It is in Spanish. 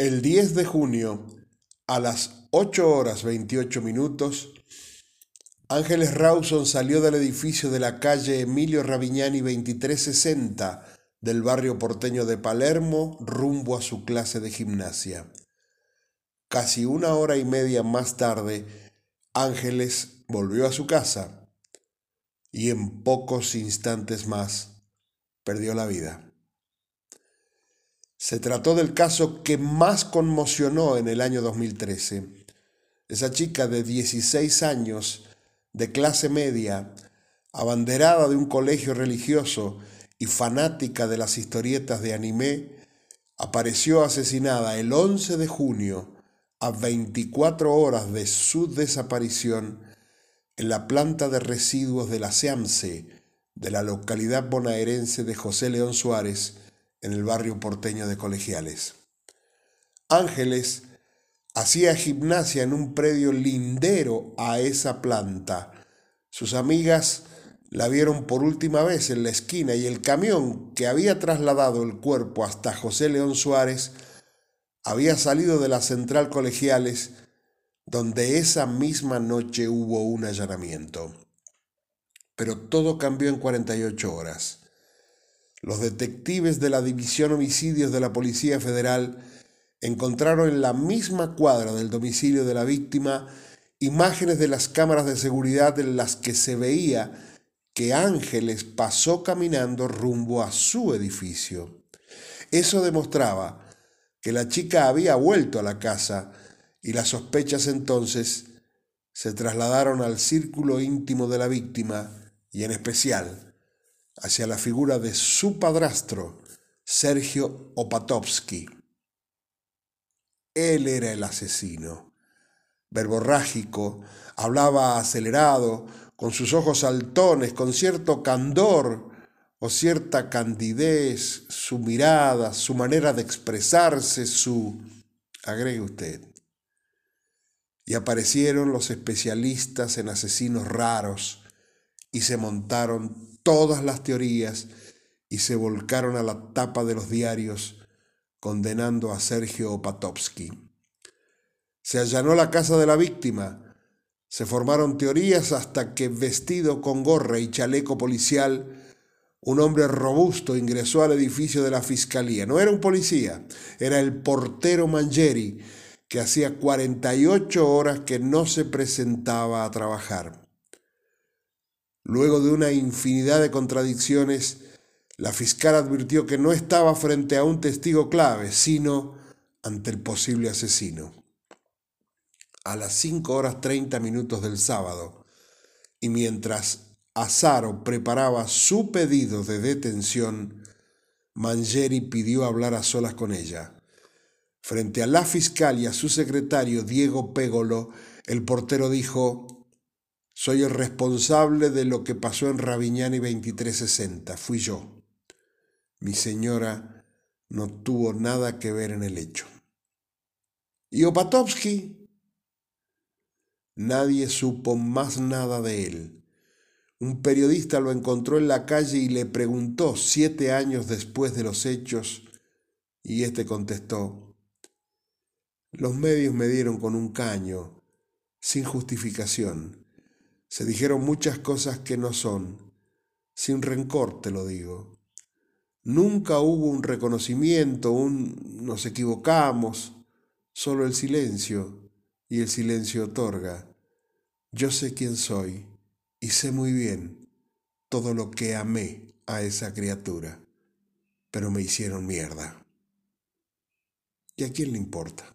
El 10 de junio, a las 8 horas 28 minutos, Ángeles Rawson salió del edificio de la calle Emilio Ravignani 2360 del barrio porteño de Palermo rumbo a su clase de gimnasia. Casi una hora y media más tarde, Ángeles volvió a su casa y en pocos instantes más perdió la vida. Se trató del caso que más conmocionó en el año 2013. Esa chica de 16 años, de clase media, abanderada de un colegio religioso y fanática de las historietas de anime, apareció asesinada el 11 de junio, a 24 horas de su desaparición, en la planta de residuos de la SEAMSE de la localidad bonaerense de José León Suárez, en el barrio porteño de Colegiales. Ángeles hacía gimnasia en un predio lindero a esa planta. Sus amigas la vieron por última vez en la esquina y el camión que había trasladado el cuerpo hasta José León Suárez había salido de la central colegiales donde esa misma noche hubo un allanamiento. Pero todo cambió en 48 horas. Los detectives de la División Homicidios de la Policía Federal encontraron en la misma cuadra del domicilio de la víctima imágenes de las cámaras de seguridad en las que se veía que Ángeles pasó caminando rumbo a su edificio. Eso demostraba que la chica había vuelto a la casa y las sospechas entonces se trasladaron al círculo íntimo de la víctima y en especial hacia la figura de su padrastro, Sergio Opatovsky. Él era el asesino. Verborrágico, hablaba acelerado, con sus ojos saltones, con cierto candor o cierta candidez, su mirada, su manera de expresarse, su... agregue usted. Y aparecieron los especialistas en asesinos raros y se montaron todas las teorías y se volcaron a la tapa de los diarios condenando a Sergio Opatovsky. Se allanó la casa de la víctima, se formaron teorías hasta que, vestido con gorra y chaleco policial, un hombre robusto ingresó al edificio de la fiscalía. No era un policía, era el portero Mangieri, que hacía 48 horas que no se presentaba a trabajar. Luego de una infinidad de contradicciones, la fiscal advirtió que no estaba frente a un testigo clave, sino ante el posible asesino. A las 5 horas 30 minutos del sábado, y mientras Azaro preparaba su pedido de detención, Mangieri pidió hablar a solas con ella. Frente a la fiscal y a su secretario Diego Pégolo, el portero dijo, soy el responsable de lo que pasó en Ravignani 2360. Fui yo. Mi señora no tuvo nada que ver en el hecho. ¿Y Opatovsky? Nadie supo más nada de él. Un periodista lo encontró en la calle y le preguntó siete años después de los hechos y éste contestó, los medios me dieron con un caño, sin justificación. Se dijeron muchas cosas que no son. Sin rencor te lo digo. Nunca hubo un reconocimiento, un nos equivocamos, solo el silencio, y el silencio otorga. Yo sé quién soy y sé muy bien todo lo que amé a esa criatura, pero me hicieron mierda. ¿Y a quién le importa?